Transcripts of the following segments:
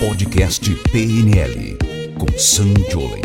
Podcast PNL com Sam Jolen.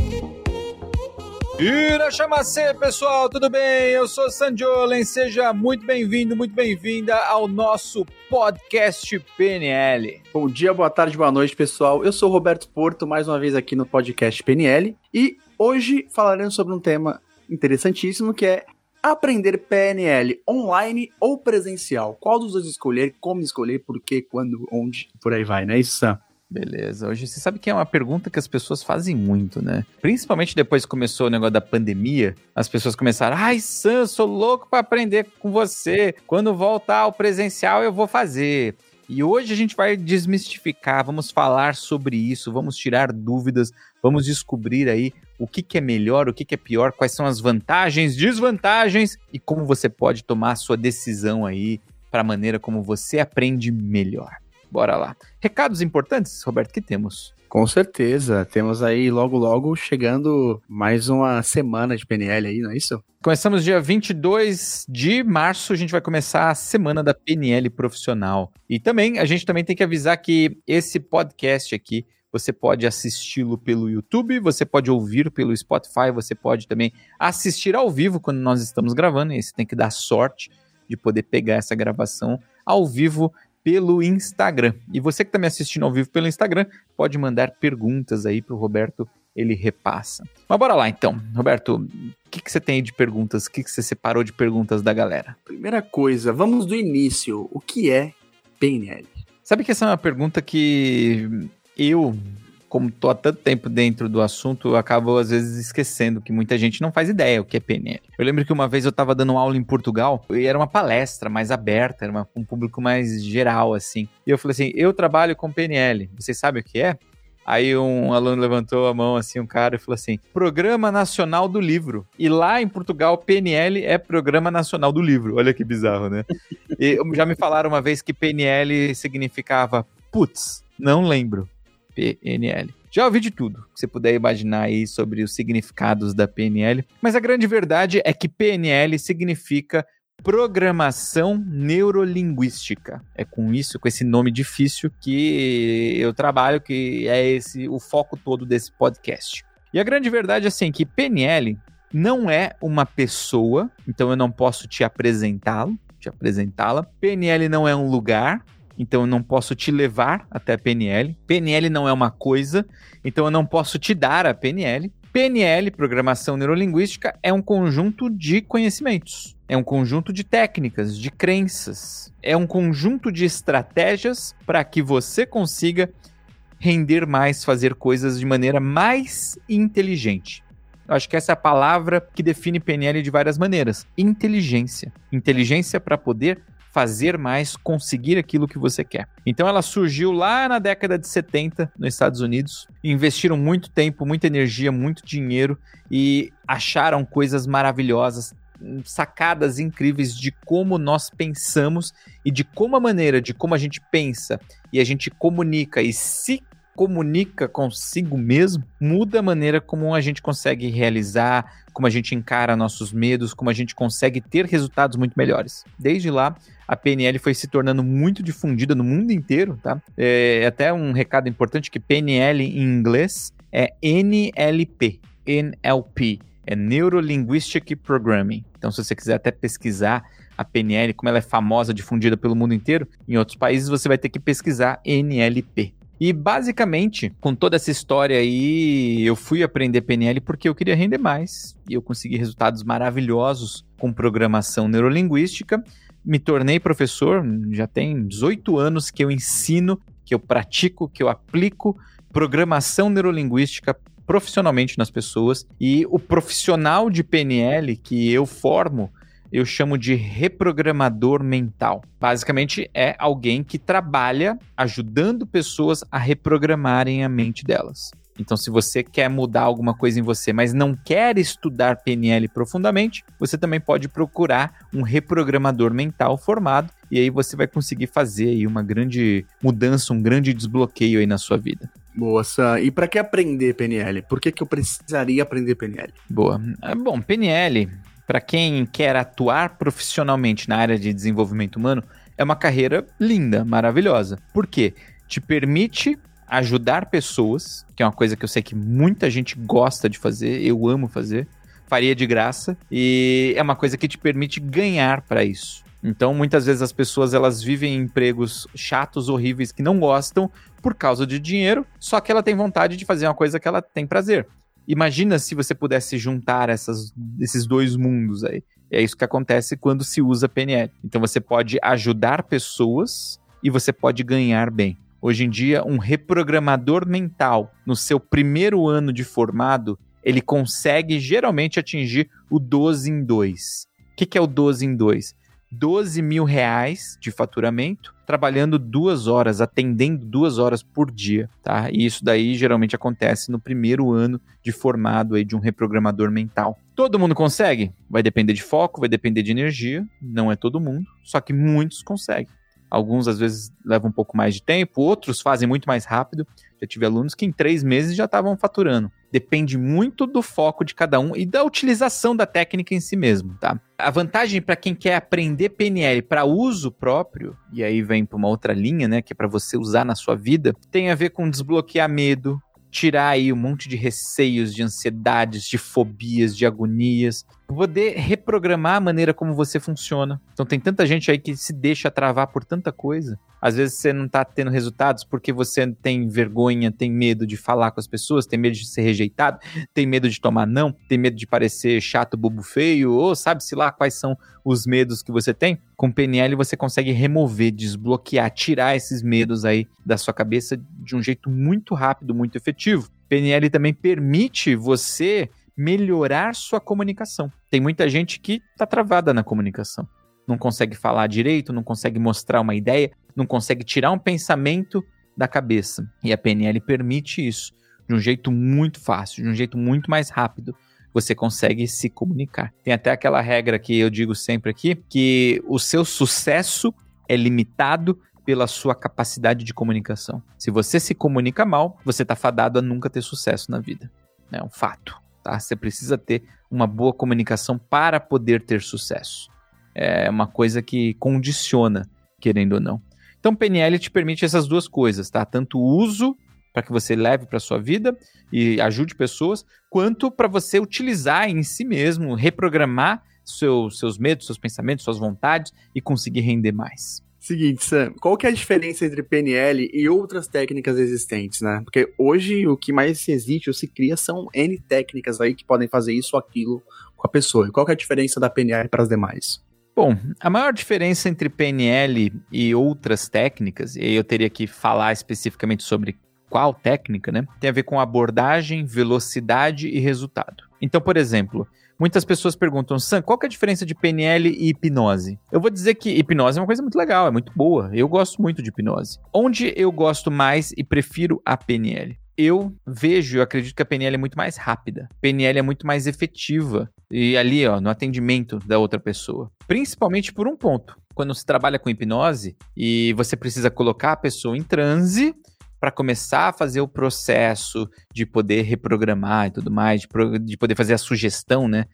Irachamacê, pessoal, tudo bem? Eu sou Sandiolen, seja muito bem-vindo, muito bem-vinda ao nosso podcast PNL. Bom dia, boa tarde, boa noite, pessoal. Eu sou Roberto Porto, mais uma vez aqui no podcast PNL e hoje falaremos sobre um tema interessantíssimo que é aprender PNL online ou presencial. Qual dos dois escolher, como escolher, por quê, quando, onde, por aí vai, né? Isso, Sam? Beleza. Hoje você sabe que é uma pergunta que as pessoas fazem muito, né? Principalmente depois que começou o negócio da pandemia, as pessoas começaram: "Ai, Sam, sou louco para aprender com você. Quando voltar ao presencial eu vou fazer". E hoje a gente vai desmistificar, vamos falar sobre isso, vamos tirar dúvidas, vamos descobrir aí o que, que é melhor, o que, que é pior, quais são as vantagens, desvantagens e como você pode tomar sua decisão aí para a maneira como você aprende melhor. Bora lá. Recados importantes, Roberto, que temos? Com certeza. Temos aí logo logo chegando mais uma semana de PNL aí, não é isso? Começamos dia 22 de março, a gente vai começar a semana da PNL profissional. E também, a gente também tem que avisar que esse podcast aqui, você pode assisti-lo pelo YouTube, você pode ouvir pelo Spotify, você pode também assistir ao vivo quando nós estamos gravando, e você tem que dar sorte de poder pegar essa gravação ao vivo pelo Instagram. E você que está me assistindo ao vivo pelo Instagram, pode mandar perguntas aí para o Roberto, ele repassa. Mas bora lá então. Roberto, o que, que você tem aí de perguntas? O que, que você separou de perguntas da galera? Primeira coisa, vamos do início. O que é PNL? Sabe que essa é uma pergunta que eu como tô há tanto tempo dentro do assunto, eu acabo às vezes esquecendo que muita gente não faz ideia o que é PNL. Eu lembro que uma vez eu estava dando aula em Portugal e era uma palestra mais aberta, era uma, um público mais geral, assim. E eu falei assim: eu trabalho com PNL. Vocês sabem o que é? Aí um aluno levantou a mão assim, um cara, e falou assim: Programa Nacional do Livro. E lá em Portugal, PNL é Programa Nacional do Livro. Olha que bizarro, né? e já me falaram uma vez que PNL significava putz, não lembro. PNL. Já ouvi de tudo que você puder imaginar aí sobre os significados da PNL, mas a grande verdade é que PNL significa programação neurolinguística. É com isso, com esse nome difícil que eu trabalho, que é esse o foco todo desse podcast. E a grande verdade é assim que PNL não é uma pessoa, então eu não posso te apresentá-lo, te apresentá-la. PNL não é um lugar, então eu não posso te levar até a PNL. PNL não é uma coisa, então eu não posso te dar a PNL. PNL, Programação Neurolinguística, é um conjunto de conhecimentos, é um conjunto de técnicas, de crenças, é um conjunto de estratégias para que você consiga render mais, fazer coisas de maneira mais inteligente. Eu acho que essa é a palavra que define PNL de várias maneiras: inteligência. Inteligência para poder fazer mais, conseguir aquilo que você quer. Então ela surgiu lá na década de 70 nos Estados Unidos, investiram muito tempo, muita energia, muito dinheiro e acharam coisas maravilhosas, sacadas incríveis de como nós pensamos e de como a maneira de como a gente pensa e a gente comunica e se comunica consigo mesmo, muda a maneira como a gente consegue realizar, como a gente encara nossos medos, como a gente consegue ter resultados muito melhores. Desde lá, a PNL foi se tornando muito difundida no mundo inteiro, tá? É até um recado importante que PNL em inglês é NLP, NLP, é Neuro Linguistic Programming. Então, se você quiser até pesquisar a PNL, como ela é famosa, difundida pelo mundo inteiro, em outros países você vai ter que pesquisar NLP. E basicamente, com toda essa história aí, eu fui aprender PNL porque eu queria render mais. E eu consegui resultados maravilhosos com programação neurolinguística. Me tornei professor, já tem 18 anos que eu ensino, que eu pratico, que eu aplico programação neurolinguística profissionalmente nas pessoas. E o profissional de PNL que eu formo eu chamo de reprogramador mental. Basicamente, é alguém que trabalha ajudando pessoas a reprogramarem a mente delas. Então, se você quer mudar alguma coisa em você, mas não quer estudar PNL profundamente, você também pode procurar um reprogramador mental formado e aí você vai conseguir fazer aí uma grande mudança, um grande desbloqueio aí na sua vida. Boa, Sam. E para que aprender PNL? Por que, que eu precisaria aprender PNL? Boa. É, bom, PNL para quem quer atuar profissionalmente na área de desenvolvimento humano, é uma carreira linda, maravilhosa. Por quê? Te permite ajudar pessoas, que é uma coisa que eu sei que muita gente gosta de fazer, eu amo fazer, faria de graça, e é uma coisa que te permite ganhar para isso. Então, muitas vezes as pessoas elas vivem em empregos chatos, horríveis, que não gostam por causa de dinheiro, só que ela tem vontade de fazer uma coisa que ela tem prazer. Imagina se você pudesse juntar essas, esses dois mundos aí. É isso que acontece quando se usa PNL. Então você pode ajudar pessoas e você pode ganhar bem. Hoje em dia, um reprogramador mental no seu primeiro ano de formado, ele consegue geralmente atingir o 12 em 2. O que, que é o 12 em 2? 12 mil reais de faturamento, trabalhando duas horas, atendendo duas horas por dia, tá? E isso daí geralmente acontece no primeiro ano de formado aí de um reprogramador mental. Todo mundo consegue? Vai depender de foco, vai depender de energia, não é todo mundo, só que muitos conseguem. Alguns às vezes levam um pouco mais de tempo, outros fazem muito mais rápido. Já tive alunos que em três meses já estavam faturando. Depende muito do foco de cada um e da utilização da técnica em si mesmo, tá? A vantagem para quem quer aprender PNL para uso próprio, e aí vem para uma outra linha, né, que é para você usar na sua vida, tem a ver com desbloquear medo, tirar aí um monte de receios, de ansiedades, de fobias, de agonias, poder reprogramar a maneira como você funciona. Então tem tanta gente aí que se deixa travar por tanta coisa. Às vezes você não tá tendo resultados porque você tem vergonha, tem medo de falar com as pessoas, tem medo de ser rejeitado, tem medo de tomar não, tem medo de parecer chato, bobo feio, ou sabe-se lá quais são os medos que você tem. Com PNL você consegue remover, desbloquear, tirar esses medos aí da sua cabeça de um jeito muito rápido, muito efetivo. PNL também permite você melhorar sua comunicação. Tem muita gente que está travada na comunicação. Não consegue falar direito, não consegue mostrar uma ideia, não consegue tirar um pensamento da cabeça. E a PNL permite isso de um jeito muito fácil, de um jeito muito mais rápido. Você consegue se comunicar. Tem até aquela regra que eu digo sempre aqui, que o seu sucesso é limitado pela sua capacidade de comunicação. Se você se comunica mal, você está fadado a nunca ter sucesso na vida. É um fato. Tá? Você precisa ter uma boa comunicação para poder ter sucesso. É uma coisa que condiciona, querendo ou não. Então, PNL te permite essas duas coisas, tá? Tanto o uso para que você leve para sua vida e ajude pessoas, quanto para você utilizar em si mesmo, reprogramar seu, seus medos, seus pensamentos, suas vontades e conseguir render mais. Seguinte, Sam, qual que é a diferença entre PNL e outras técnicas existentes, né? Porque hoje o que mais existe ou se cria são N técnicas aí que podem fazer isso ou aquilo com a pessoa. E qual que é a diferença da PNL para as demais? Bom, a maior diferença entre PNL e outras técnicas, e eu teria que falar especificamente sobre qual técnica, né? Tem a ver com abordagem, velocidade e resultado. Então, por exemplo, Muitas pessoas perguntam, Sam, qual que é a diferença de PNL e hipnose? Eu vou dizer que hipnose é uma coisa muito legal, é muito boa. Eu gosto muito de hipnose. Onde eu gosto mais e prefiro a PNL? eu vejo, eu acredito que a PNL é muito mais rápida. PNL é muito mais efetiva. E ali, ó, no atendimento da outra pessoa. Principalmente por um ponto. Quando se trabalha com hipnose e você precisa colocar a pessoa em transe para começar a fazer o processo de poder reprogramar e tudo mais, de, de poder fazer a sugestão, né?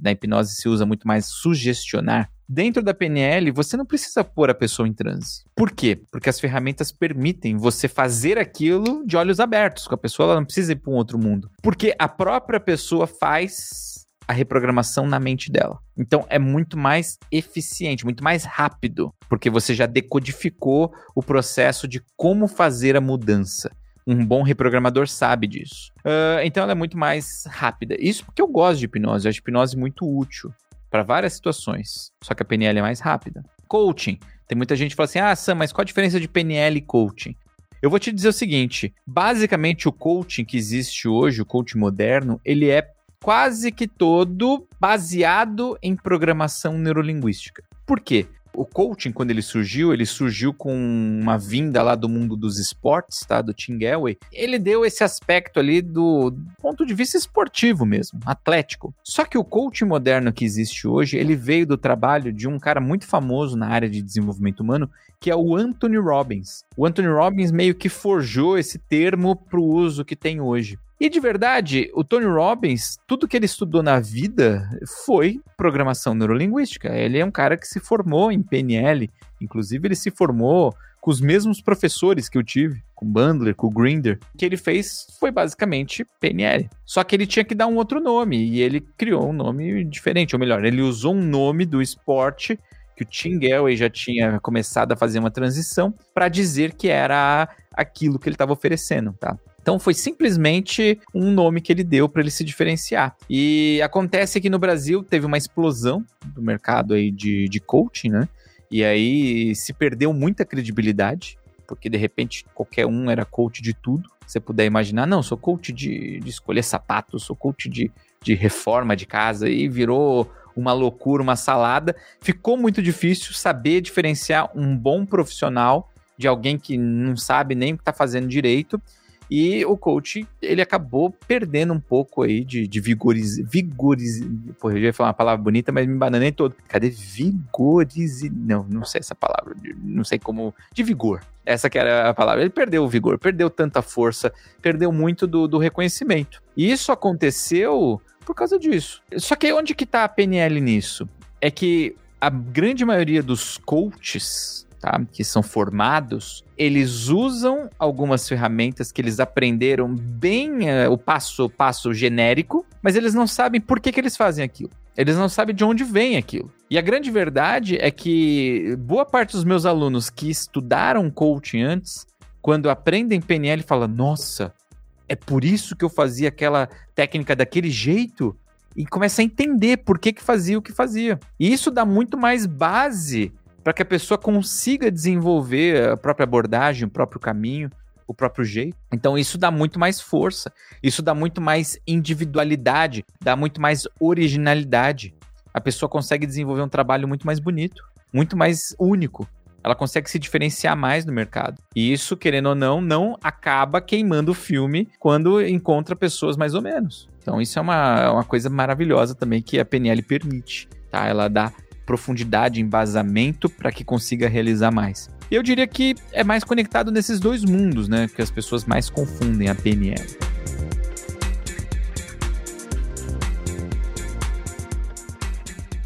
Na hipnose se usa muito mais sugestionar. Dentro da PNL, você não precisa pôr a pessoa em transe. Por quê? Porque as ferramentas permitem você fazer aquilo de olhos abertos, com a pessoa ela não precisa ir para um outro mundo. Porque a própria pessoa faz a reprogramação na mente dela. Então é muito mais eficiente, muito mais rápido, porque você já decodificou o processo de como fazer a mudança. Um bom reprogramador sabe disso. Uh, então ela é muito mais rápida. Isso porque eu gosto de hipnose, eu acho hipnose muito útil para várias situações. Só que a PNL é mais rápida. Coaching. Tem muita gente que fala assim: ah, Sam, mas qual a diferença de PNL e coaching? Eu vou te dizer o seguinte: basicamente, o coaching que existe hoje, o coaching moderno, ele é quase que todo baseado em programação neurolinguística. Por quê? O coaching, quando ele surgiu, ele surgiu com uma vinda lá do mundo dos esportes, tá? Do Tim Galway. Ele deu esse aspecto ali do ponto de vista esportivo mesmo, atlético. Só que o coaching moderno que existe hoje, ele veio do trabalho de um cara muito famoso na área de desenvolvimento humano, que é o Anthony Robbins. O Anthony Robbins meio que forjou esse termo para o uso que tem hoje. E de verdade, o Tony Robbins, tudo que ele estudou na vida foi programação neurolinguística. Ele é um cara que se formou em PNL, inclusive ele se formou com os mesmos professores que eu tive, com Bandler, com Grinder. O que ele fez foi basicamente PNL. Só que ele tinha que dar um outro nome e ele criou um nome diferente, ou melhor, ele usou um nome do esporte que o Tim Galway já tinha começado a fazer uma transição para dizer que era aquilo que ele estava oferecendo, tá? Então foi simplesmente um nome que ele deu para ele se diferenciar. E acontece que no Brasil teve uma explosão do mercado aí de, de coaching, né? E aí se perdeu muita credibilidade, porque de repente qualquer um era coach de tudo. Você puder imaginar, não, sou coach de, de escolher sapatos, sou coach de, de reforma de casa, e virou uma loucura, uma salada. Ficou muito difícil saber diferenciar um bom profissional de alguém que não sabe nem o que está fazendo direito. E o coach, ele acabou perdendo um pouco aí de, de vigoriz... vigoriz... Pô, eu ia falar uma palavra bonita, mas me bananei todo. Cadê vigoriz... Não, não sei essa palavra. Não sei como... De vigor. Essa que era a palavra. Ele perdeu o vigor, perdeu tanta força, perdeu muito do, do reconhecimento. E isso aconteceu por causa disso. Só que onde que tá a PNL nisso? É que a grande maioria dos coaches tá? que são formados, eles usam algumas ferramentas que eles aprenderam bem uh, o passo passo genérico, mas eles não sabem por que, que eles fazem aquilo. Eles não sabem de onde vem aquilo. E a grande verdade é que boa parte dos meus alunos que estudaram coaching antes, quando aprendem PNL, fala: Nossa, é por isso que eu fazia aquela técnica daquele jeito? E começa a entender por que, que fazia o que fazia. E isso dá muito mais base para que a pessoa consiga desenvolver a própria abordagem, o próprio caminho, o próprio jeito. Então isso dá muito mais força, isso dá muito mais individualidade, dá muito mais originalidade. A pessoa consegue desenvolver um trabalho muito mais bonito, muito mais único. Ela consegue se diferenciar mais no mercado. E isso, querendo ou não, não acaba queimando o filme quando encontra pessoas mais ou menos. Então isso é uma, uma coisa maravilhosa também que a PNL permite. Tá? Ela dá profundidade, embasamento para que consiga realizar mais. Eu diria que é mais conectado nesses dois mundos, né? Que as pessoas mais confundem a PNL.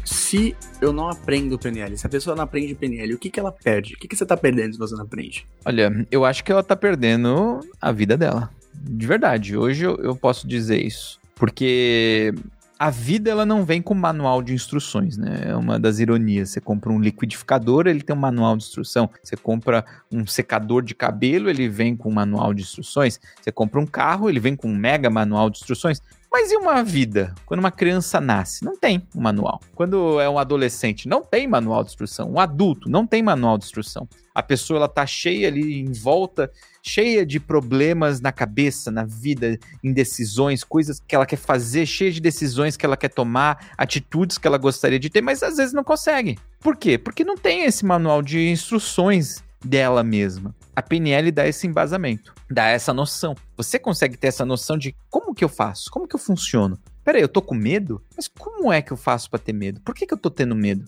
Se eu não aprendo PNL, se a pessoa não aprende PNL, o que, que ela perde? O que, que você está perdendo se você não aprende? Olha, eu acho que ela está perdendo a vida dela. De verdade, hoje eu, eu posso dizer isso. Porque a vida ela não vem com manual de instruções, né? É uma das ironias. Você compra um liquidificador, ele tem um manual de instrução. Você compra um secador de cabelo, ele vem com um manual de instruções. Você compra um carro, ele vem com um mega manual de instruções. Mas e uma vida? Quando uma criança nasce, não tem um manual. Quando é um adolescente, não tem manual de instrução. Um adulto, não tem manual de instrução. A pessoa ela tá cheia ali em volta, cheia de problemas na cabeça, na vida, indecisões, coisas que ela quer fazer, cheia de decisões que ela quer tomar, atitudes que ela gostaria de ter, mas às vezes não consegue. Por quê? Porque não tem esse manual de instruções dela mesma. A PNL dá esse embasamento, dá essa noção. Você consegue ter essa noção de como que eu faço, como que eu funciono. Peraí, eu tô com medo? Mas como é que eu faço para ter medo? Por que, que eu tô tendo medo?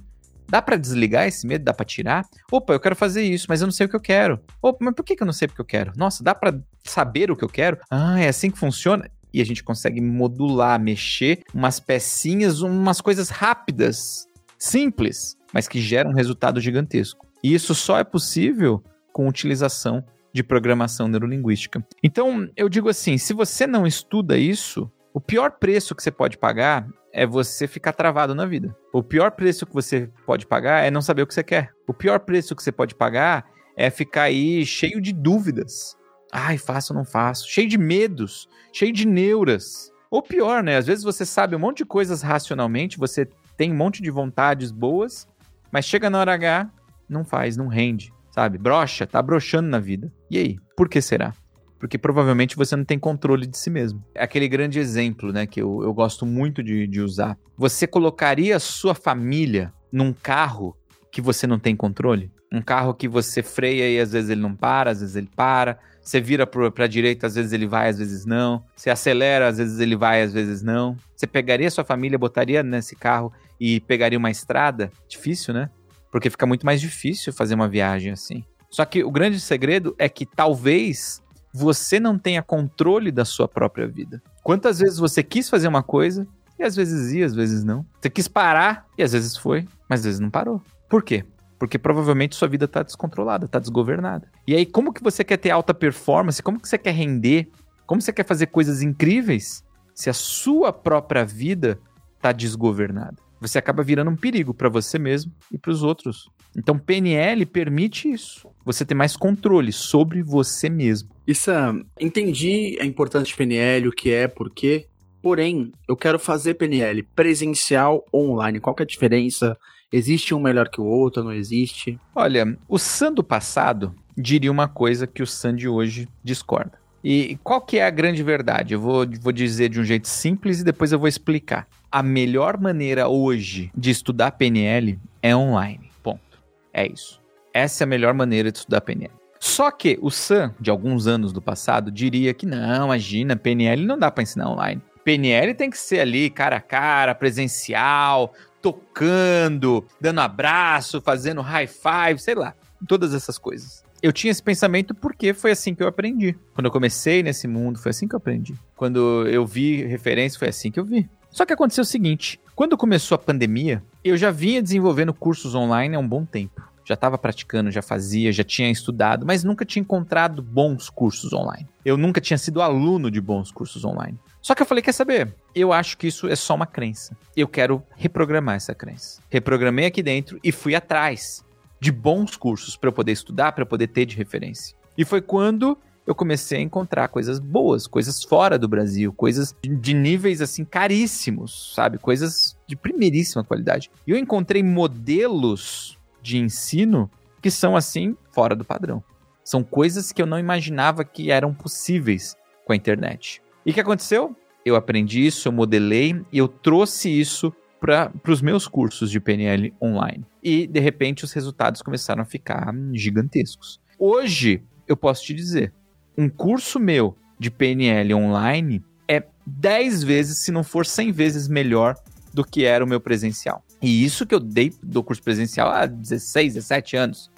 Dá para desligar esse medo? Dá para tirar? Opa, eu quero fazer isso, mas eu não sei o que eu quero. Opa, mas por que, que eu não sei o que eu quero? Nossa, dá para saber o que eu quero? Ah, é assim que funciona? E a gente consegue modular, mexer umas pecinhas, umas coisas rápidas, simples, mas que geram um resultado gigantesco. E isso só é possível com utilização de programação neurolinguística. Então, eu digo assim, se você não estuda isso, o pior preço que você pode pagar é você ficar travado na vida. O pior preço que você pode pagar é não saber o que você quer. O pior preço que você pode pagar é ficar aí cheio de dúvidas. Ai, faço ou não faço? Cheio de medos, cheio de neuras. Ou pior, né? Às vezes você sabe um monte de coisas racionalmente, você tem um monte de vontades boas, mas chega na hora H, não faz, não rende sabe? Brocha, tá brochando na vida. E aí? Por que será? Porque provavelmente você não tem controle de si mesmo. É aquele grande exemplo, né, que eu, eu gosto muito de, de usar. Você colocaria a sua família num carro que você não tem controle? Um carro que você freia e às vezes ele não para, às vezes ele para. Você vira para direita, às vezes ele vai, às vezes não. Você acelera, às vezes ele vai, às vezes não. Você pegaria sua família, botaria nesse carro e pegaria uma estrada? Difícil, né? Porque fica muito mais difícil fazer uma viagem assim. Só que o grande segredo é que talvez você não tenha controle da sua própria vida. Quantas vezes você quis fazer uma coisa e às vezes ia, às vezes não. Você quis parar e às vezes foi, mas às vezes não parou. Por quê? Porque provavelmente sua vida está descontrolada, está desgovernada. E aí, como que você quer ter alta performance? Como que você quer render? Como você quer fazer coisas incríveis se a sua própria vida está desgovernada? Você acaba virando um perigo para você mesmo e para os outros. Então, PNL permite isso. Você ter mais controle sobre você mesmo. Isso, entendi a importância de PNL, o que é, por quê. Porém, eu quero fazer PNL presencial ou online. Qual que é a diferença? Existe um melhor que o outro, não existe? Olha, o Sam do passado diria uma coisa que o Sam de hoje discorda. E qual que é a grande verdade? Eu vou, vou dizer de um jeito simples e depois eu vou explicar. A melhor maneira hoje de estudar PNL é online. Ponto. É isso. Essa é a melhor maneira de estudar PNL. Só que o Sam, de alguns anos do passado, diria que não, imagina, PNL não dá para ensinar online. PNL tem que ser ali, cara a cara, presencial, tocando, dando abraço, fazendo high five, sei lá, todas essas coisas. Eu tinha esse pensamento porque foi assim que eu aprendi. Quando eu comecei nesse mundo, foi assim que eu aprendi. Quando eu vi referência, foi assim que eu vi. Só que aconteceu o seguinte: quando começou a pandemia, eu já vinha desenvolvendo cursos online há um bom tempo. Já estava praticando, já fazia, já tinha estudado, mas nunca tinha encontrado bons cursos online. Eu nunca tinha sido aluno de bons cursos online. Só que eu falei, quer saber? Eu acho que isso é só uma crença. Eu quero reprogramar essa crença. Reprogramei aqui dentro e fui atrás de bons cursos para eu poder estudar, para eu poder ter de referência. E foi quando eu comecei a encontrar coisas boas, coisas fora do Brasil, coisas de níveis assim caríssimos, sabe? Coisas de primeiríssima qualidade. E eu encontrei modelos de ensino que são assim fora do padrão. São coisas que eu não imaginava que eram possíveis com a internet. E o que aconteceu? Eu aprendi isso, eu modelei e eu trouxe isso para os meus cursos de PNL online. E, de repente, os resultados começaram a ficar gigantescos. Hoje, eu posso te dizer, um curso meu de PNL online é 10 vezes, se não for 100 vezes melhor do que era o meu presencial. E isso que eu dei do curso presencial há 16, 17 anos,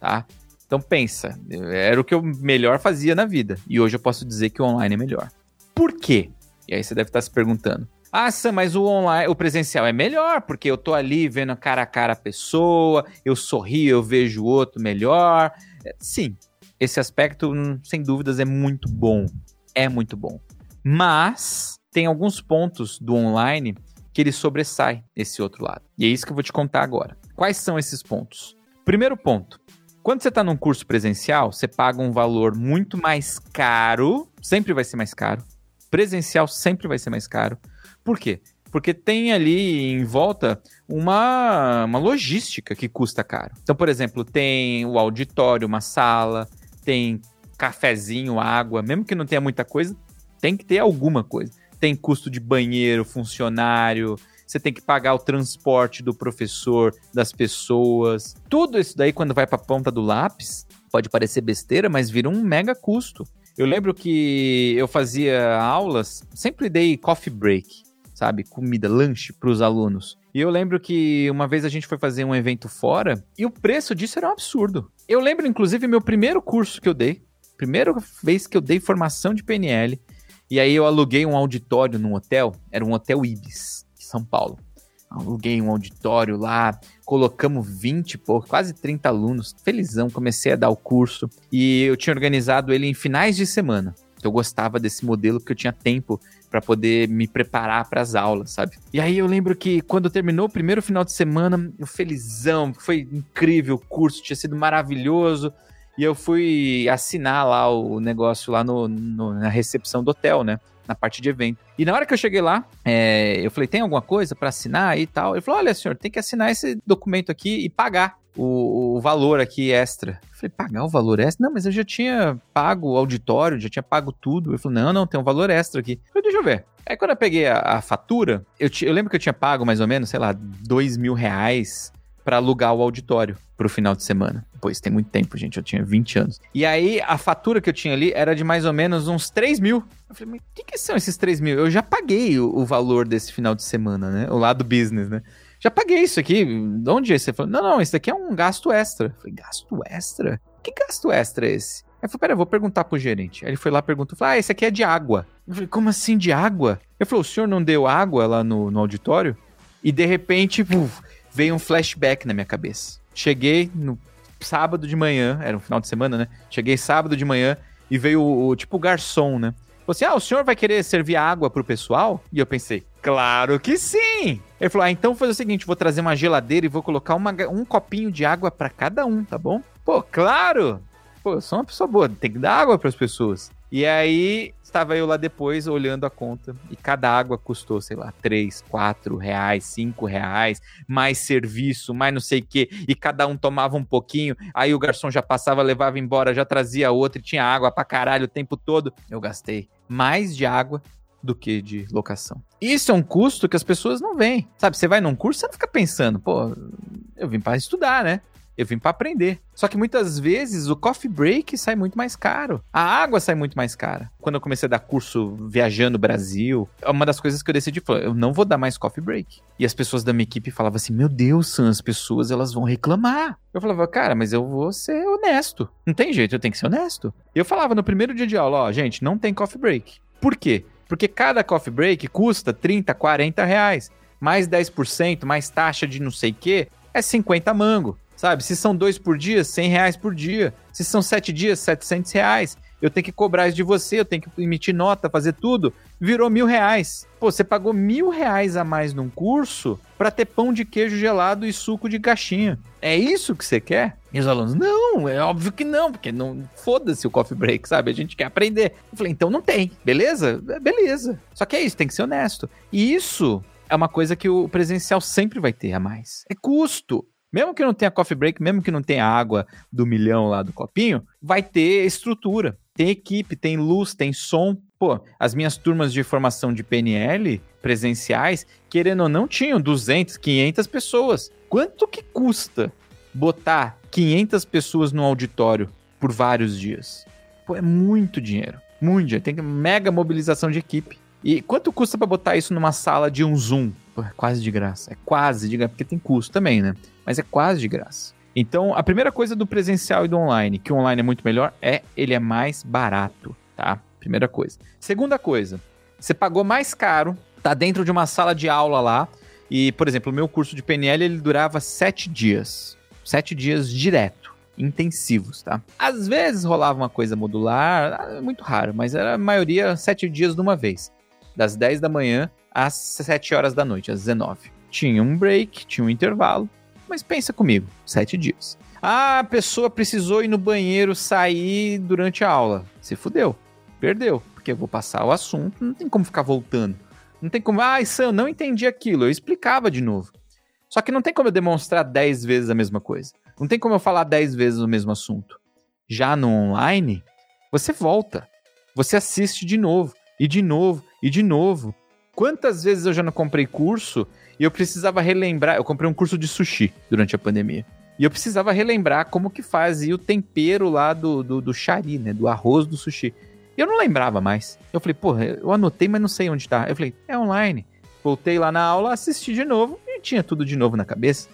tá? Então pensa, era o que eu melhor fazia na vida. E hoje eu posso dizer que o online é melhor. Por quê? E aí você deve estar se perguntando. Ah, Sam, mas o online, o presencial é melhor, porque eu tô ali vendo cara a cara a pessoa, eu sorrio, eu vejo o outro melhor. É, sim, esse aspecto, hum, sem dúvidas, é muito bom. É muito bom. Mas tem alguns pontos do online que ele sobressai esse outro lado. E é isso que eu vou te contar agora. Quais são esses pontos? Primeiro ponto. Quando você está num curso presencial, você paga um valor muito mais caro, sempre vai ser mais caro, presencial sempre vai ser mais caro. Por quê? Porque tem ali em volta uma, uma logística que custa caro. Então, por exemplo, tem o auditório, uma sala, tem cafezinho, água, mesmo que não tenha muita coisa, tem que ter alguma coisa. Tem custo de banheiro, funcionário, você tem que pagar o transporte do professor, das pessoas. Tudo isso daí, quando vai para a ponta do lápis, pode parecer besteira, mas vira um mega custo. Eu lembro que eu fazia aulas, sempre dei coffee break, sabe? Comida, lanche para os alunos. E eu lembro que uma vez a gente foi fazer um evento fora e o preço disso era um absurdo. Eu lembro, inclusive, meu primeiro curso que eu dei, primeira vez que eu dei formação de PNL, e aí eu aluguei um auditório num hotel, era um hotel Ibis, em São Paulo aluguei um auditório lá, colocamos 20 pouco, quase 30 alunos, felizão, comecei a dar o curso e eu tinha organizado ele em finais de semana. Eu gostava desse modelo porque eu tinha tempo para poder me preparar para as aulas, sabe? E aí eu lembro que quando terminou o primeiro final de semana, eu felizão, foi incrível o curso, tinha sido maravilhoso. E eu fui assinar lá o negócio lá no, no na recepção do hotel, né? na parte de evento. E na hora que eu cheguei lá, é, eu falei, tem alguma coisa para assinar e tal? Ele falou, olha, senhor, tem que assinar esse documento aqui e pagar o, o, valor aqui extra. Eu falei, pagar o valor extra? Não, mas eu já tinha pago o auditório, já tinha pago tudo. Ele falou, não, não, tem um valor extra aqui. Eu falei, deixa eu ver. Aí quando eu peguei a, a fatura, eu, eu lembro que eu tinha pago mais ou menos, sei lá, dois mil reais para alugar o auditório pro final de semana. Pois tem muito tempo, gente. Eu tinha 20 anos. E aí, a fatura que eu tinha ali era de mais ou menos uns 3 mil. Eu falei, mas o que, que são esses 3 mil? Eu já paguei o, o, valor desse final de semana, né? O lado business, né? Já paguei isso aqui. De onde é? Você falou, não, não, isso daqui é um gasto extra. Eu falei, gasto extra? Que gasto extra é esse? Aí eu falei, pera, eu vou perguntar pro gerente. Aí ele foi lá e perguntou, falou, ah, esse aqui é de água. Eu falei, como assim de água? Ele falou, o senhor não deu água lá no, no auditório? E de repente, uf, veio um flashback na minha cabeça. Cheguei no sábado de manhã, era um final de semana, né? Cheguei sábado de manhã e veio o, o tipo o garçom, né? Você, ah, o senhor vai querer servir água pro pessoal? E eu pensei, claro que sim! Ele falou, ah, então vou fazer o seguinte, vou trazer uma geladeira e vou colocar uma, um copinho de água para cada um, tá bom? Pô, claro! Pô, eu sou uma pessoa boa, tem que dar água para as pessoas. E aí, estava eu lá depois olhando a conta e cada água custou, sei lá, 3, 4 reais, 5 reais, mais serviço, mais não sei o quê, e cada um tomava um pouquinho, aí o garçom já passava, levava embora, já trazia outro e tinha água pra caralho o tempo todo. Eu gastei mais de água do que de locação. Isso é um custo que as pessoas não veem. Sabe, você vai num curso, você não fica pensando, pô, eu vim para estudar, né? Eu vim para aprender. Só que muitas vezes o coffee break sai muito mais caro. A água sai muito mais cara. Quando eu comecei a dar curso viajando o Brasil, é uma das coisas que eu decidi foi, eu não vou dar mais coffee break. E as pessoas da minha equipe falavam assim: "Meu Deus, Sam, as pessoas elas vão reclamar". Eu falava: "Cara, mas eu vou ser honesto. Não tem jeito, eu tenho que ser honesto". Eu falava no primeiro dia de aula, ó, gente, não tem coffee break. Por quê? Porque cada coffee break custa 30, 40 reais. Mais 10%, mais taxa de não sei o quê, é 50 mango. Sabe? Se são dois por dia, 100 reais por dia. Se são sete dias, 700 reais. Eu tenho que cobrar isso de você, eu tenho que emitir nota, fazer tudo. Virou mil reais. Pô, você pagou mil reais a mais num curso para ter pão de queijo gelado e suco de caixinha. É isso que você quer? E os alunos, não, é óbvio que não, porque não foda-se o coffee break, sabe? A gente quer aprender. Eu falei, então não tem, beleza? É, beleza. Só que é isso, tem que ser honesto. E isso é uma coisa que o presencial sempre vai ter a mais. É custo. Mesmo que não tenha coffee break, mesmo que não tenha água do milhão lá do copinho, vai ter estrutura. Tem equipe, tem luz, tem som. Pô, as minhas turmas de formação de PNL presenciais, querendo ou não, tinham 200, 500 pessoas. Quanto que custa botar 500 pessoas no auditório por vários dias? Pô, é muito dinheiro. Muito dinheiro. Tem mega mobilização de equipe. E quanto custa para botar isso numa sala de um Zoom? Pô, é quase de graça. É quase de graça, porque tem custo também, né? Mas é quase de graça. Então, a primeira coisa do presencial e do online, que o online é muito melhor, é ele é mais barato, tá? Primeira coisa. Segunda coisa, você pagou mais caro, tá dentro de uma sala de aula lá, e, por exemplo, o meu curso de PNL, ele durava sete dias. Sete dias direto intensivos, tá? Às vezes rolava uma coisa modular, ah, muito raro, mas era a maioria sete dias de uma vez das 10 da manhã às 7 horas da noite, às 19. Tinha um break, tinha um intervalo, mas pensa comigo, 7 dias. Ah, a pessoa precisou ir no banheiro, sair durante a aula. Se fudeu, perdeu, porque eu vou passar o assunto, não tem como ficar voltando. Não tem como, ah, Sam, não entendi aquilo, eu explicava de novo. Só que não tem como eu demonstrar 10 vezes a mesma coisa. Não tem como eu falar 10 vezes o mesmo assunto. Já no online, você volta. Você assiste de novo, e de novo, e de novo. Quantas vezes eu já não comprei curso e eu precisava relembrar. Eu comprei um curso de sushi durante a pandemia. E eu precisava relembrar como que fazia o tempero lá do, do, do chari, né? Do arroz do sushi. E eu não lembrava mais. Eu falei, porra, eu anotei, mas não sei onde tá. Eu falei, é online. Voltei lá na aula, assisti de novo e tinha tudo de novo na cabeça.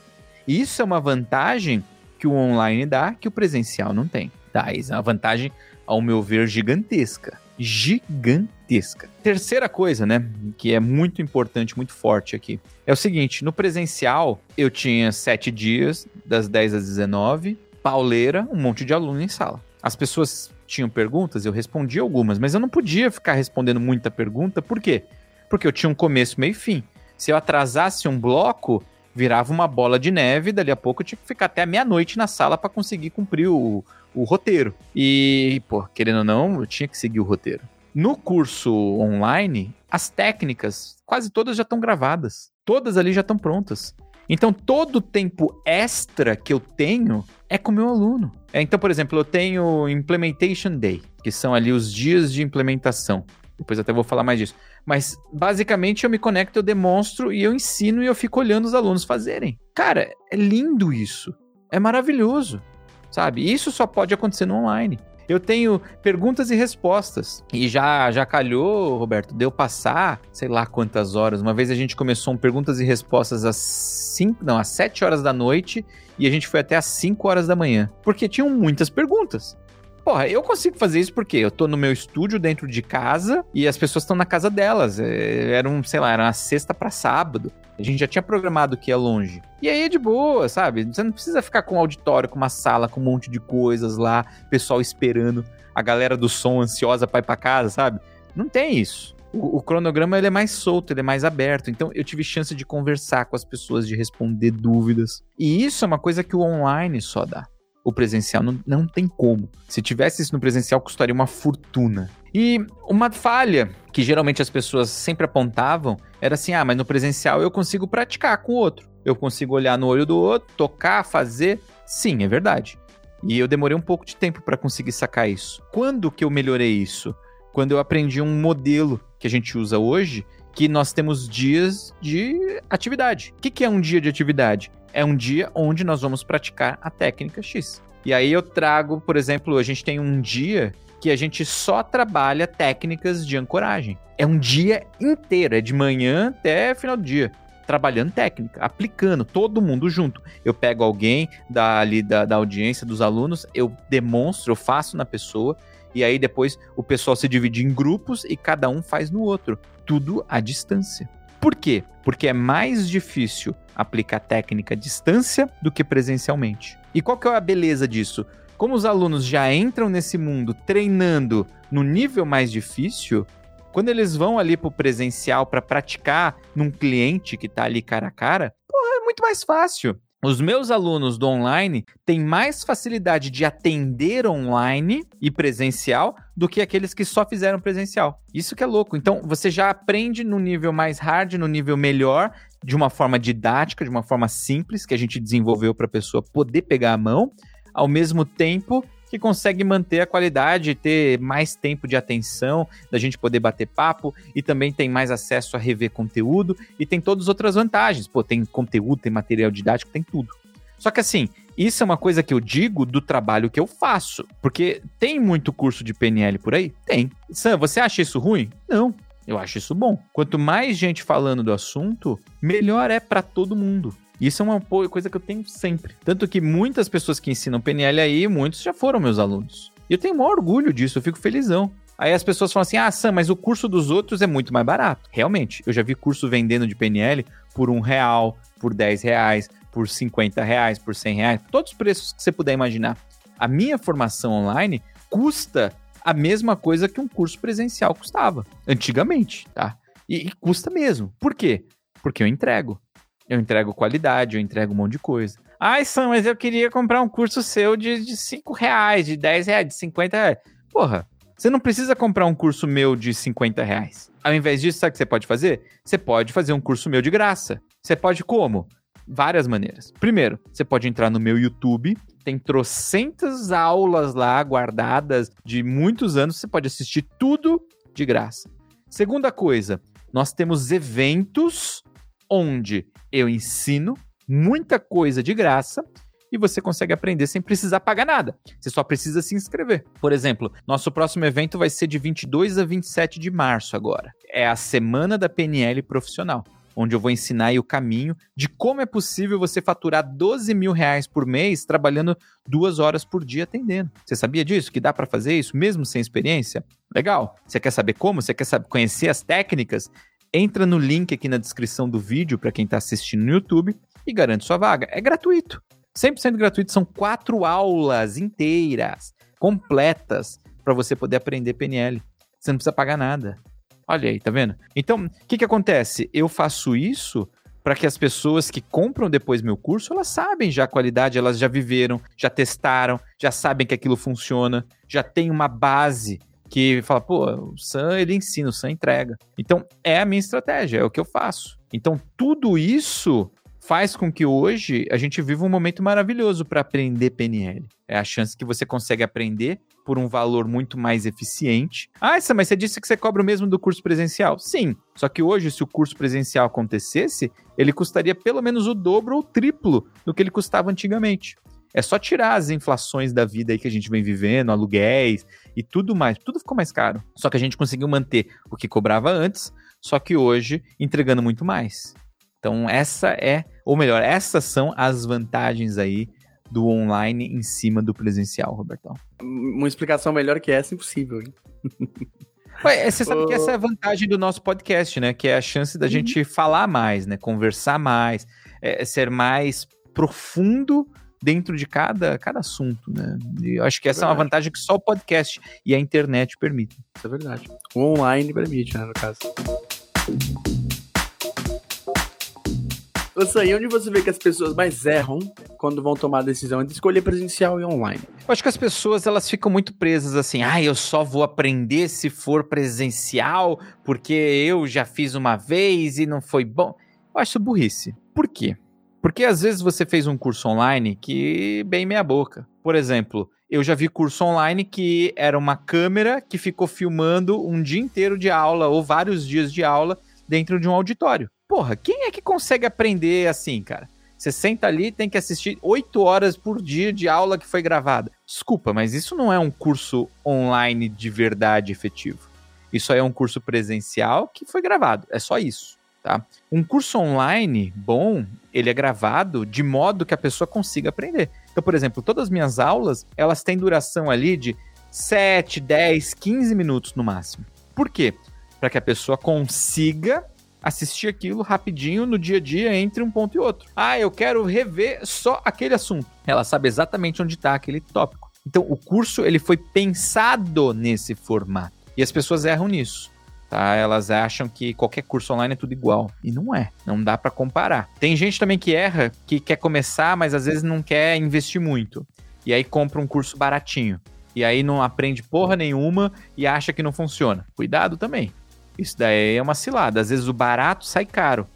E isso é uma vantagem que o online dá que o presencial não tem. Tá, isso é uma vantagem, ao meu ver, gigantesca gigantesca. Terceira coisa, né, que é muito importante, muito forte aqui, é o seguinte: no presencial, eu tinha sete dias, das 10 às 19, pauleira, um monte de aluno em sala. As pessoas tinham perguntas, eu respondia algumas, mas eu não podia ficar respondendo muita pergunta, por quê? Porque eu tinha um começo, meio e fim. Se eu atrasasse um bloco, virava uma bola de neve, dali a pouco eu tinha que ficar até meia-noite na sala para conseguir cumprir o, o roteiro. E, pô, querendo ou não, eu tinha que seguir o roteiro. No curso online, as técnicas quase todas já estão gravadas. Todas ali já estão prontas. Então, todo o tempo extra que eu tenho é com o meu aluno. É, então, por exemplo, eu tenho Implementation Day, que são ali os dias de implementação. Depois até vou falar mais disso. Mas, basicamente, eu me conecto, eu demonstro e eu ensino e eu fico olhando os alunos fazerem. Cara, é lindo isso. É maravilhoso sabe? Isso só pode acontecer no online. Eu tenho perguntas e respostas. E já já calhou, Roberto, deu passar, sei lá quantas horas. Uma vez a gente começou um perguntas e respostas às 5, não, às 7 horas da noite e a gente foi até às 5 horas da manhã, porque tinham muitas perguntas. Porra, eu consigo fazer isso porque eu tô no meu estúdio dentro de casa e as pessoas estão na casa delas. É, era um, sei lá, era uma sexta para sábado. A gente já tinha programado que ia longe. E aí é de boa, sabe? Você não precisa ficar com um auditório, com uma sala, com um monte de coisas lá, pessoal esperando, a galera do som ansiosa pra ir pra casa, sabe? Não tem isso. O, o, cronograma ele é mais solto, ele é mais aberto. Então eu tive chance de conversar com as pessoas, de responder dúvidas. E isso é uma coisa que o online só dá. O presencial não, não tem como. Se tivesse isso no presencial, custaria uma fortuna. E uma falha que geralmente as pessoas sempre apontavam era assim: ah, mas no presencial eu consigo praticar com o outro. Eu consigo olhar no olho do outro, tocar, fazer. Sim, é verdade. E eu demorei um pouco de tempo para conseguir sacar isso. Quando que eu melhorei isso? Quando eu aprendi um modelo que a gente usa hoje, que nós temos dias de atividade. O que, que é um dia de atividade? É um dia onde nós vamos praticar a técnica X. E aí eu trago, por exemplo, a gente tem um dia que a gente só trabalha técnicas de ancoragem. É um dia inteiro, é de manhã até final do dia trabalhando técnica, aplicando, todo mundo junto. Eu pego alguém da, ali da, da audiência, dos alunos, eu demonstro, eu faço na pessoa, e aí depois o pessoal se divide em grupos e cada um faz no outro. Tudo à distância. Por quê? Porque é mais difícil aplicar técnica à distância do que presencialmente. E qual que é a beleza disso? Como os alunos já entram nesse mundo treinando no nível mais difícil, quando eles vão ali pro presencial para praticar num cliente que tá ali cara a cara, porra, é muito mais fácil. Os meus alunos do online têm mais facilidade de atender online e presencial do que aqueles que só fizeram presencial. Isso que é louco. Então, você já aprende no nível mais hard, no nível melhor, de uma forma didática, de uma forma simples, que a gente desenvolveu para a pessoa poder pegar a mão, ao mesmo tempo que consegue manter a qualidade, ter mais tempo de atenção, da gente poder bater papo e também tem mais acesso a rever conteúdo e tem todas as outras vantagens. Pô, tem conteúdo, tem material didático, tem tudo. Só que assim, isso é uma coisa que eu digo do trabalho que eu faço. Porque tem muito curso de PNL por aí? Tem. Sam, você acha isso ruim? Não. Eu acho isso bom. Quanto mais gente falando do assunto, melhor é para todo mundo. Isso é uma coisa que eu tenho sempre. Tanto que muitas pessoas que ensinam PNL aí, muitos já foram meus alunos. E eu tenho maior orgulho disso, eu fico felizão. Aí as pessoas falam assim: ah, Sam, mas o curso dos outros é muito mais barato. Realmente, eu já vi curso vendendo de PNL por um real, por 10 reais, por 50 reais, por 100 reais, todos os preços que você puder imaginar. A minha formação online custa a mesma coisa que um curso presencial custava, antigamente, tá? E, e custa mesmo. Por quê? Porque eu entrego. Eu entrego qualidade, eu entrego um monte de coisa. Ai, Sam, mas eu queria comprar um curso seu de, de 5 reais, de 10 reais, de 50 reais. Porra, você não precisa comprar um curso meu de 50 reais. Ao invés disso, sabe o que você pode fazer? Você pode fazer um curso meu de graça. Você pode como? Várias maneiras. Primeiro, você pode entrar no meu YouTube, tem trocentas aulas lá guardadas de muitos anos, você pode assistir tudo de graça. Segunda coisa, nós temos eventos onde eu ensino muita coisa de graça e você consegue aprender sem precisar pagar nada. Você só precisa se inscrever. Por exemplo, nosso próximo evento vai ser de 22 a 27 de março agora. É a semana da PNL profissional. Onde eu vou ensinar o caminho de como é possível você faturar 12 mil reais por mês trabalhando duas horas por dia atendendo. Você sabia disso? Que dá para fazer isso mesmo sem experiência? Legal. Você quer saber como? Você quer saber, conhecer as técnicas? Entra no link aqui na descrição do vídeo para quem está assistindo no YouTube e garante sua vaga. É gratuito. 100% gratuito, são quatro aulas inteiras, completas, para você poder aprender PNL. Você não precisa pagar nada. Olha aí, tá vendo? Então, o que, que acontece? Eu faço isso para que as pessoas que compram depois meu curso, elas sabem já a qualidade, elas já viveram, já testaram, já sabem que aquilo funciona, já tem uma base que fala, pô, o Sam ele ensina, o Sam entrega. Então é a minha estratégia, é o que eu faço. Então tudo isso faz com que hoje a gente viva um momento maravilhoso para aprender PNL. É a chance que você consegue aprender por um valor muito mais eficiente. Ah, Sam, mas você disse que você cobra o mesmo do curso presencial? Sim. Só que hoje, se o curso presencial acontecesse, ele custaria pelo menos o dobro ou o triplo do que ele custava antigamente. É só tirar as inflações da vida aí que a gente vem vivendo, aluguéis e tudo mais. Tudo ficou mais caro. Só que a gente conseguiu manter o que cobrava antes, só que hoje entregando muito mais. Então, essa é, ou melhor, essas são as vantagens aí do online em cima do presencial, Robertão. Uma explicação melhor que essa, impossível. Hein? Mas você sabe que essa é a vantagem do nosso podcast, né? Que é a chance da uhum. gente falar mais, né? Conversar mais, é, ser mais profundo dentro de cada, cada assunto, né? E eu acho que essa é, é uma vantagem que só o podcast e a internet permitem. Isso é verdade. O online permite, né, no caso. Você aí, onde você vê que as pessoas mais erram quando vão tomar a decisão de escolher presencial e online? Eu acho que as pessoas elas ficam muito presas assim, ah, eu só vou aprender se for presencial, porque eu já fiz uma vez e não foi bom. Eu acho burrice. Por quê? Porque às vezes você fez um curso online que bem meia boca. Por exemplo, eu já vi curso online que era uma câmera que ficou filmando um dia inteiro de aula ou vários dias de aula dentro de um auditório. Porra, quem é que consegue aprender assim, cara? Você senta ali e tem que assistir oito horas por dia de aula que foi gravada. Desculpa, mas isso não é um curso online de verdade efetivo. Isso aí é um curso presencial que foi gravado. É só isso tá? Um curso online bom, ele é gravado de modo que a pessoa consiga aprender. Então, por exemplo, todas as minhas aulas, elas têm duração ali de 7, 10, 15 minutos no máximo. Por quê? Para que a pessoa consiga assistir aquilo rapidinho no dia a dia entre um ponto e outro. Ah, eu quero rever só aquele assunto. Ela sabe exatamente onde está aquele tópico. Então, o curso ele foi pensado nesse formato. E as pessoas erram nisso tá? Elas acham que qualquer curso online é tudo igual. E não é. Não dá para comparar. Tem gente também que erra, que quer começar, mas às vezes não quer investir muito. E aí compra um curso baratinho. E aí não aprende porra nenhuma e acha que não funciona. Cuidado também. Isso daí é uma cilada. Às vezes o barato sai caro.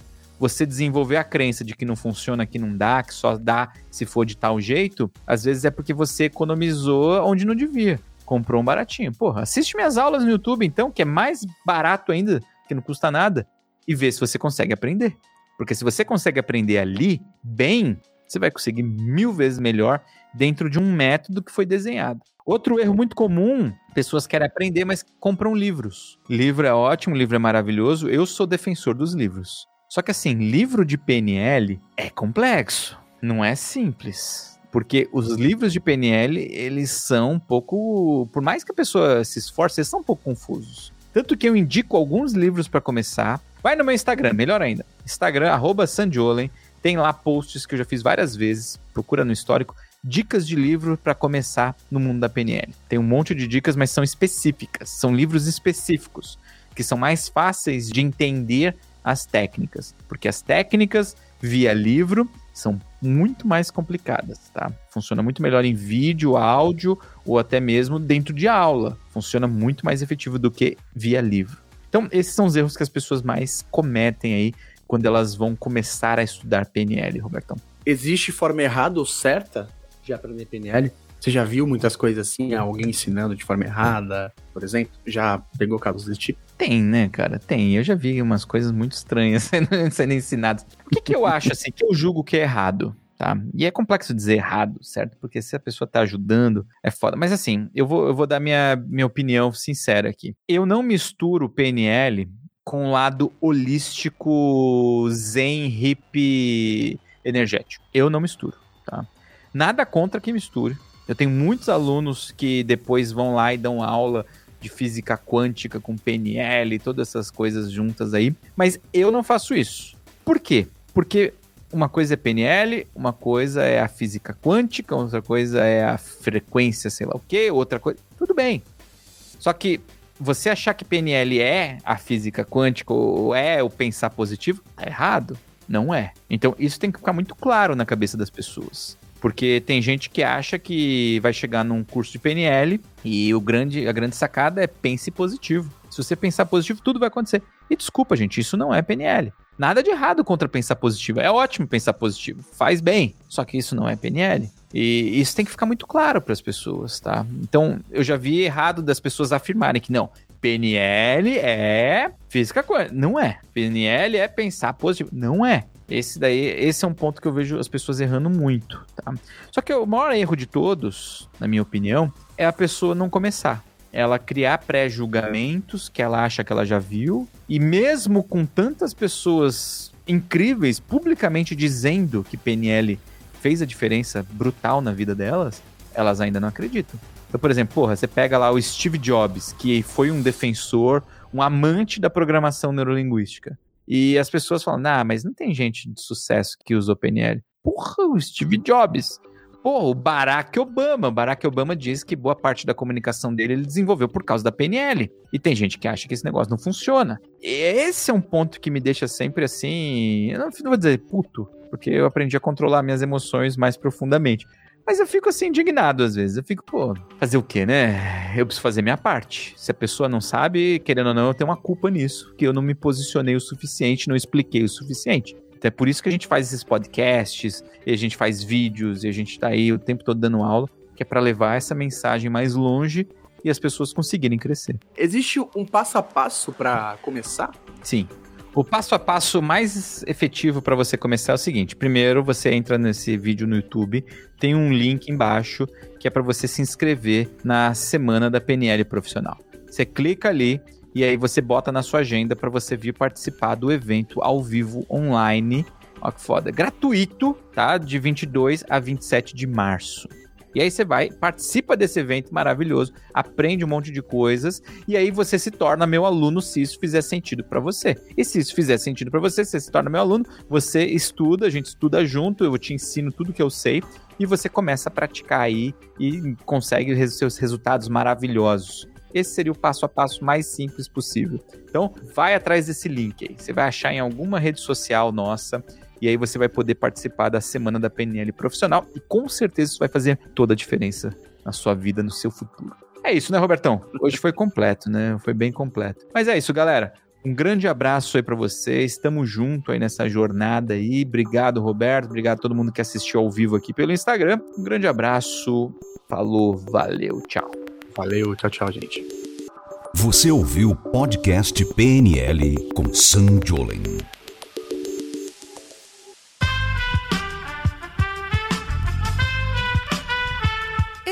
Você desenvolver a crença de que não funciona, que não dá, que só dá se for de tal jeito, às vezes é porque você economizou onde não devia comprou um baratinho. Porra, assiste minhas aulas no YouTube, então, que é mais barato ainda, que não custa nada, e vê se você consegue aprender. Porque se você consegue aprender ali, bem, você vai conseguir mil vezes melhor dentro de um método que foi desenhado. Outro erro muito comum, pessoas querem aprender, mas compram livros. Livro é ótimo, livro é maravilhoso, eu sou defensor dos livros. Só que assim, livro de PNL é complexo, não é simples. Porque os livros de PNL, eles são um pouco. Por mais que a pessoa se esforce, eles são um pouco confusos. Tanto que eu indico alguns livros para começar. Vai no meu Instagram, melhor ainda. Instagram, Sandiolen. Tem lá posts que eu já fiz várias vezes. Procura no histórico. Dicas de livro para começar no mundo da PNL. Tem um monte de dicas, mas são específicas. São livros específicos. Que são mais fáceis de entender as técnicas. Porque as técnicas via livro são muito mais complicadas, tá? Funciona muito melhor em vídeo, áudio ou até mesmo dentro de aula. Funciona muito mais efetivo do que via livro. Então, esses são os erros que as pessoas mais cometem aí quando elas vão começar a estudar PNL, Robertão. Existe forma errada ou certa de aprender PNL? Você já viu muitas coisas assim, alguém ensinando de forma errada, por exemplo? Já pegou casos desse tipo? Tem, né, cara? Tem. Eu já vi umas coisas muito estranhas sendo, ensinadas. O que, que eu acho, assim, que eu julgo que é errado? Tá? E é complexo dizer errado, certo? Porque se a pessoa tá ajudando, é foda. Mas assim, eu vou, eu vou dar minha, minha opinião sincera aqui. Eu não misturo PNL com o lado holístico zen hip energético. Eu não misturo, tá? Nada contra que misture. Eu tenho muitos alunos que depois vão lá e dão aula de física quântica com PNL, todas essas coisas juntas aí, mas eu não faço isso. Por quê? Porque uma coisa é PNL, uma coisa é a física quântica, outra coisa é a frequência, sei lá o quê, outra coisa. Tudo bem. Só que você achar que PNL é a física quântica ou é o pensar positivo, tá errado. Não é. Então isso tem que ficar muito claro na cabeça das pessoas. Porque tem gente que acha que vai chegar num curso de PNL e o grande, a grande sacada é pense positivo. Se você pensar positivo, tudo vai acontecer. E desculpa, gente, isso não é PNL. Nada de errado contra pensar positivo. É ótimo pensar positivo. Faz bem. Só que isso não é PNL. E isso tem que ficar muito claro para as pessoas, tá? Então, eu já vi errado das pessoas afirmarem que não, PNL é física quântica. Não é. PNL é pensar positivo. Não é. Esse daí, esse é um ponto que eu vejo as pessoas errando muito, tá? Só que o maior erro de todos, na minha opinião, é a pessoa não começar. Ela criar pré-julgamentos que ela acha que ela já viu, e mesmo com tantas pessoas incríveis publicamente dizendo que PNL fez a diferença brutal na vida delas, elas ainda não acreditam. Então, por exemplo, porra, você pega lá o Steve Jobs, que foi um defensor, um amante da programação neurolinguística. E as pessoas falam, ah, mas não tem gente de sucesso que usa o PNL. Porra, o Steve Jobs. Pô, o Barack Obama. Barack Obama diz que boa parte da comunicação dele ele desenvolveu por causa da PNL. E tem gente que acha que esse negócio não funciona. Esse é um ponto que me deixa sempre assim. Eu não vou dizer puto, porque eu aprendi a controlar minhas emoções mais profundamente. Mas eu fico assim indignado às vezes. Eu fico, pô, fazer o quê, né? Eu preciso fazer minha parte. Se a pessoa não sabe, querendo ou não, eu tenho uma culpa nisso, que eu não me posicionei o suficiente, não expliquei o suficiente. Então é por isso que a gente faz esses podcasts, e a gente faz vídeos, e a gente tá aí o tempo todo dando aula, que é para levar essa mensagem mais longe e as pessoas conseguirem crescer. Existe um passo a passo para começar? Sim. O passo a passo mais efetivo para você começar é o seguinte: primeiro você entra nesse vídeo no YouTube, tem um link embaixo que é para você se inscrever na semana da PNL profissional. Você clica ali, e aí você bota na sua agenda para você vir participar do evento ao vivo online. Ó que foda. Gratuito, tá? De 22 a 27 de março. E aí você vai, participa desse evento maravilhoso, aprende um monte de coisas e aí você se torna meu aluno se isso fizer sentido para você. E se isso fizer sentido para você, você se torna meu aluno, você estuda, a gente estuda junto, eu te ensino tudo que eu sei e você começa a praticar aí e consegue seus resultados maravilhosos. Esse seria o passo a passo mais simples possível. Então, vai atrás desse link aí. Você vai achar em alguma rede social nossa. E aí você vai poder participar da semana da PNL profissional. E com certeza isso vai fazer toda a diferença na sua vida, no seu futuro. É isso, né, Robertão? Hoje foi completo, né? Foi bem completo. Mas é isso, galera. Um grande abraço aí para vocês. Estamos junto aí nessa jornada aí. Obrigado, Roberto. Obrigado a todo mundo que assistiu ao vivo aqui pelo Instagram. Um grande abraço. Falou, valeu, tchau. Valeu, tchau, tchau, gente. Você ouviu o podcast PNL com Sam Jolen.